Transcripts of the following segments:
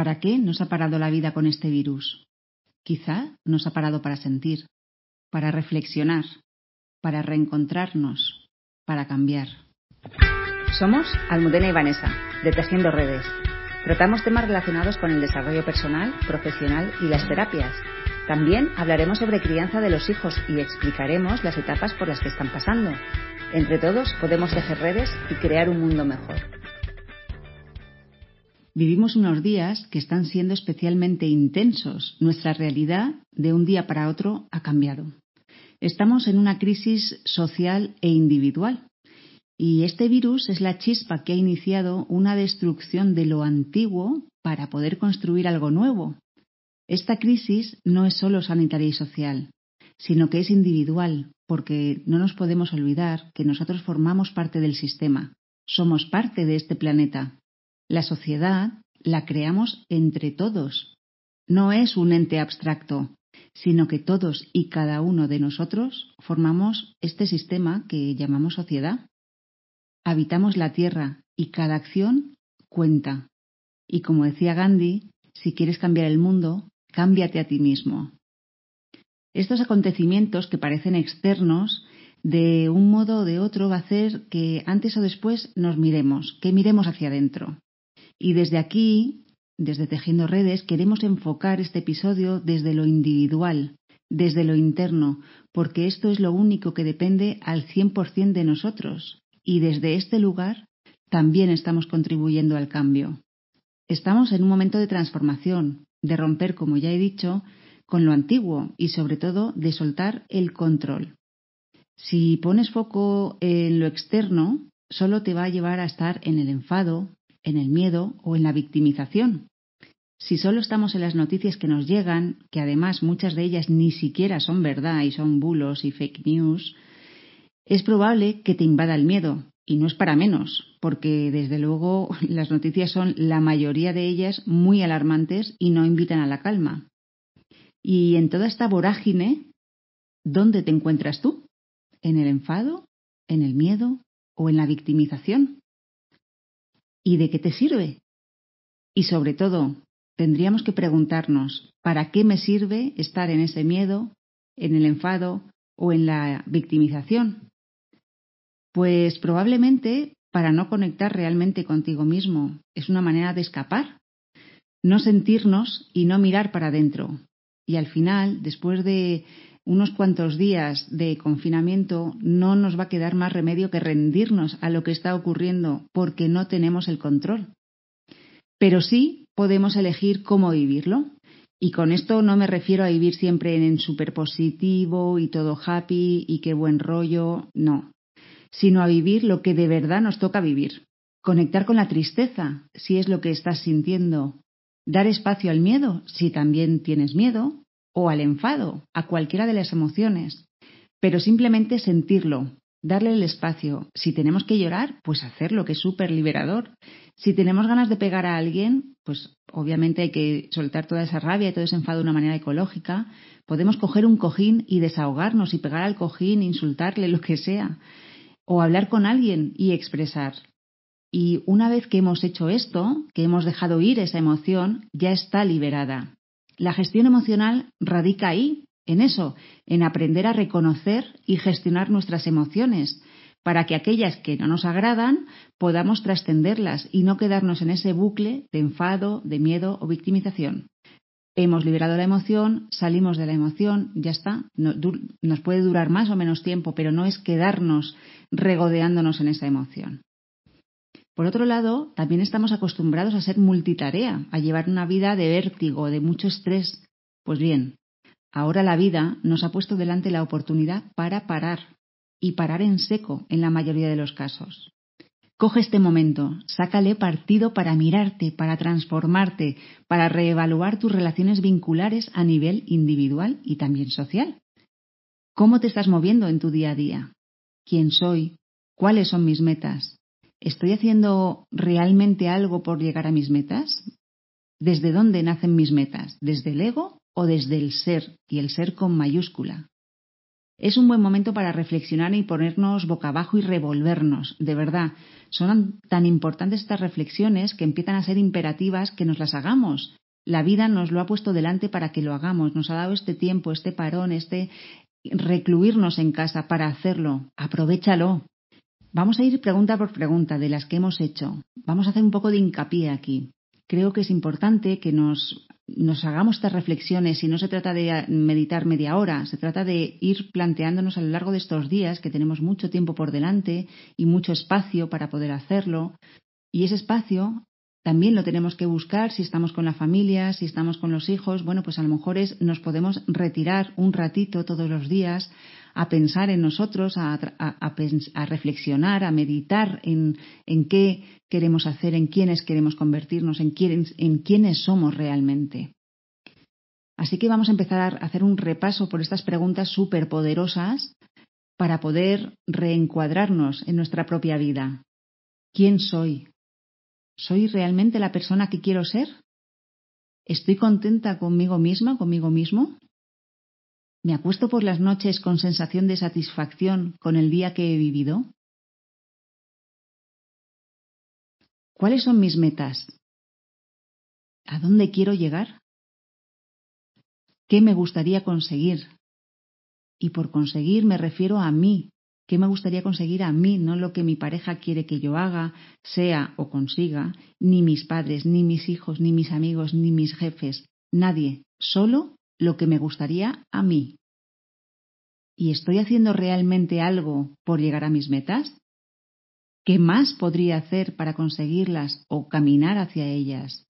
¿Para qué nos ha parado la vida con este virus? Quizá nos ha parado para sentir, para reflexionar, para reencontrarnos, para cambiar. Somos Almudena y Vanessa, de Tejiendo Redes. Tratamos temas relacionados con el desarrollo personal, profesional y las terapias. También hablaremos sobre crianza de los hijos y explicaremos las etapas por las que están pasando. Entre todos podemos tejer redes y crear un mundo mejor. Vivimos unos días que están siendo especialmente intensos. Nuestra realidad de un día para otro ha cambiado. Estamos en una crisis social e individual. Y este virus es la chispa que ha iniciado una destrucción de lo antiguo para poder construir algo nuevo. Esta crisis no es solo sanitaria y social, sino que es individual, porque no nos podemos olvidar que nosotros formamos parte del sistema, somos parte de este planeta. La sociedad la creamos entre todos. No es un ente abstracto, sino que todos y cada uno de nosotros formamos este sistema que llamamos sociedad. Habitamos la Tierra y cada acción cuenta. Y como decía Gandhi, si quieres cambiar el mundo, cámbiate a ti mismo. Estos acontecimientos que parecen externos, de un modo o de otro, va a hacer que antes o después nos miremos, que miremos hacia adentro. Y desde aquí, desde Tejiendo Redes, queremos enfocar este episodio desde lo individual, desde lo interno, porque esto es lo único que depende al 100% de nosotros y desde este lugar también estamos contribuyendo al cambio. Estamos en un momento de transformación, de romper, como ya he dicho, con lo antiguo y sobre todo de soltar el control. Si pones foco en lo externo, solo te va a llevar a estar en el enfado, en el miedo o en la victimización. Si solo estamos en las noticias que nos llegan, que además muchas de ellas ni siquiera son verdad y son bulos y fake news, es probable que te invada el miedo, y no es para menos, porque desde luego las noticias son la mayoría de ellas muy alarmantes y no invitan a la calma. Y en toda esta vorágine, ¿dónde te encuentras tú? ¿En el enfado? ¿En el miedo? ¿O en la victimización? ¿Y de qué te sirve? Y sobre todo, tendríamos que preguntarnos, ¿para qué me sirve estar en ese miedo, en el enfado o en la victimización? Pues probablemente para no conectar realmente contigo mismo. Es una manera de escapar. No sentirnos y no mirar para adentro. Y al final, después de unos cuantos días de confinamiento, no nos va a quedar más remedio que rendirnos a lo que está ocurriendo porque no tenemos el control. Pero sí podemos elegir cómo vivirlo. Y con esto no me refiero a vivir siempre en súper positivo y todo happy y qué buen rollo, no sino a vivir lo que de verdad nos toca vivir. Conectar con la tristeza, si es lo que estás sintiendo. Dar espacio al miedo, si también tienes miedo. O al enfado, a cualquiera de las emociones. Pero simplemente sentirlo, darle el espacio. Si tenemos que llorar, pues hacerlo, que es súper liberador. Si tenemos ganas de pegar a alguien, pues obviamente hay que soltar toda esa rabia y todo ese enfado de una manera ecológica. Podemos coger un cojín y desahogarnos y pegar al cojín, insultarle, lo que sea o hablar con alguien y expresar. Y una vez que hemos hecho esto, que hemos dejado ir esa emoción, ya está liberada. La gestión emocional radica ahí, en eso, en aprender a reconocer y gestionar nuestras emociones, para que aquellas que no nos agradan podamos trascenderlas y no quedarnos en ese bucle de enfado, de miedo o victimización. Hemos liberado la emoción, salimos de la emoción, ya está. nos puede durar más o menos tiempo, pero no es quedarnos regodeándonos en esa emoción. Por otro lado, también estamos acostumbrados a ser multitarea, a llevar una vida de vértigo, de mucho estrés. Pues bien, ahora la vida nos ha puesto delante la oportunidad para parar, y parar en seco en la mayoría de los casos. Coge este momento, sácale partido para mirarte, para transformarte, para reevaluar tus relaciones vinculares a nivel individual y también social. ¿Cómo te estás moviendo en tu día a día? ¿Quién soy? ¿Cuáles son mis metas? ¿Estoy haciendo realmente algo por llegar a mis metas? ¿Desde dónde nacen mis metas? ¿Desde el ego o desde el ser y el ser con mayúscula? Es un buen momento para reflexionar y ponernos boca abajo y revolvernos, de verdad. Son tan importantes estas reflexiones que empiezan a ser imperativas que nos las hagamos. La vida nos lo ha puesto delante para que lo hagamos, nos ha dado este tiempo, este parón, este recluirnos en casa para hacerlo. Aprovechalo. Vamos a ir pregunta por pregunta de las que hemos hecho. Vamos a hacer un poco de hincapié aquí. Creo que es importante que nos nos hagamos estas reflexiones y no se trata de meditar media hora, se trata de ir planteándonos a lo largo de estos días que tenemos mucho tiempo por delante y mucho espacio para poder hacerlo. Y ese espacio también lo tenemos que buscar si estamos con la familia, si estamos con los hijos. Bueno, pues a lo mejor es, nos podemos retirar un ratito todos los días a pensar en nosotros, a, a, reflexionar, a meditar en, qué queremos hacer, en quiénes queremos convertirnos, en, quiénes, en quiénes somos realmente. Así que vamos a empezar a hacer un repaso por estas preguntas súper poderosas para poder reencuadrarnos en nuestra propia vida. ¿Quién soy? ¿Soy realmente la persona que quiero ser? ¿Estoy contenta conmigo misma, conmigo mismo? ¿Me acuesto por las noches con sensación de satisfacción con el día que he vivido? ¿Cuáles son mis metas? ¿A dónde quiero llegar? ¿Qué me gustaría conseguir? Y por conseguir me refiero a mí, ¿Qué me gustaría conseguir a mí? No lo que mi pareja quiere que yo haga, sea o consiga, ni mis padres, ni mis hijos, ni mis amigos, ni mis jefes, nadie, solo lo que me gustaría a mí. ¿Y estoy haciendo realmente algo por llegar a mis metas? ¿Qué más podría hacer para conseguirlas o caminar hacia ellas?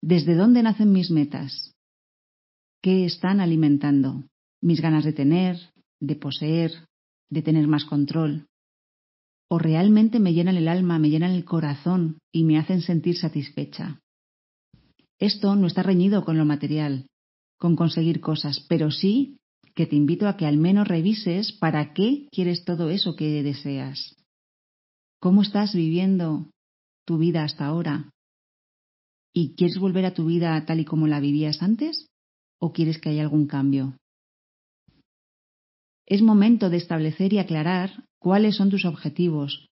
¿Desde dónde nacen mis metas? ¿Qué están alimentando? ¿Mis ganas de tener, de poseer, de tener más control. O realmente me llenan el alma, me llenan el corazón y me hacen sentir satisfecha. Esto no está reñido con lo material, con conseguir cosas, pero sí que te invito a que al menos revises para qué quieres todo eso que deseas. ¿Cómo estás viviendo tu vida hasta ahora? ¿Y quieres volver a tu vida tal y como la vivías antes? ¿O quieres que haya algún cambio? Es momento de establecer y aclarar cuáles son tus objetivos,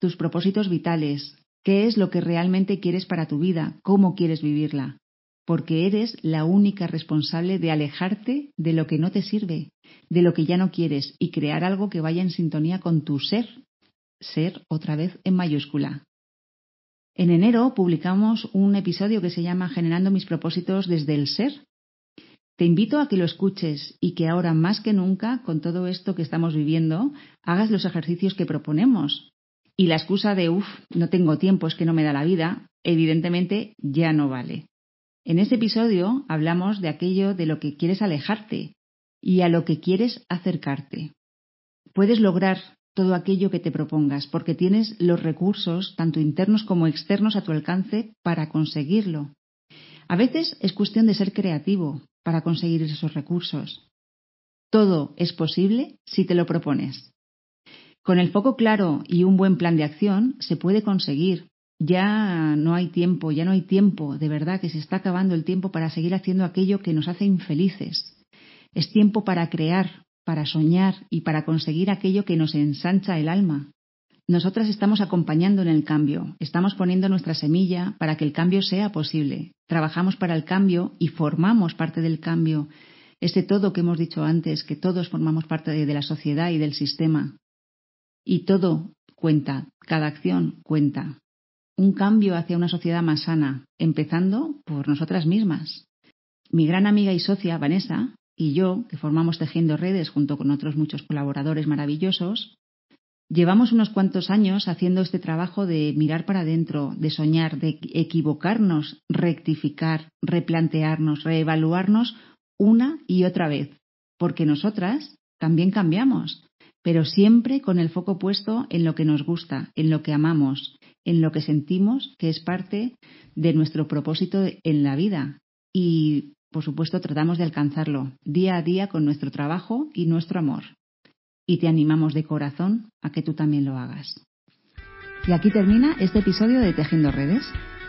tus propósitos vitales, qué es lo que realmente quieres para tu vida, cómo quieres vivirla, porque eres la única responsable de alejarte de lo que no te sirve, de lo que ya no quieres y crear algo que vaya en sintonía con tu ser, ser otra vez en mayúscula. En enero publicamos un episodio que se llama Generando mis propósitos desde el ser, te invito a que lo escuches y que ahora más que nunca, con todo esto que estamos viviendo, hagas los ejercicios que proponemos. Y la excusa de, uff, no tengo tiempo, es que no me da la vida, evidentemente ya no vale. En este episodio hablamos de aquello de lo que quieres alejarte y a lo que quieres acercarte. Puedes lograr todo aquello que te propongas porque tienes los recursos, tanto internos como externos, a tu alcance para conseguirlo. A veces es cuestión de ser creativo, para conseguir esos recursos. Todo es posible si te lo propones. Con el foco claro y un buen plan de acción se puede conseguir. Ya no hay tiempo, ya no hay tiempo, de verdad que se está acabando el tiempo para seguir haciendo aquello que nos hace infelices. Es tiempo para crear, para soñar y para conseguir aquello que nos ensancha el alma. Nosotras estamos acompañando en el cambio, estamos poniendo nuestra semilla para que el cambio sea posible. Trabajamos para el cambio y formamos parte del cambio. Ese todo que hemos dicho antes, que todos formamos parte de, la sociedad y del sistema. Y todo cuenta, cada acción cuenta. Un cambio hacia una sociedad más sana, empezando por nosotras mismas. Mi gran amiga y socia, Vanessa, y yo, que formamos Tejiendo Redes junto con otros muchos colaboradores maravillosos, Llevamos unos cuantos años haciendo este trabajo de mirar para adentro, de soñar, de equivocarnos, rectificar, replantearnos, reevaluarnos una y otra vez, porque nosotras también cambiamos, pero siempre con el foco puesto en lo que nos gusta, en lo que amamos, en lo que sentimos que es parte de nuestro propósito en la vida. Y, por supuesto, tratamos de alcanzarlo día a día con nuestro trabajo y nuestro amor y te animamos de corazón a que tú también lo hagas. Y aquí termina este episodio de Tejiendo Redes.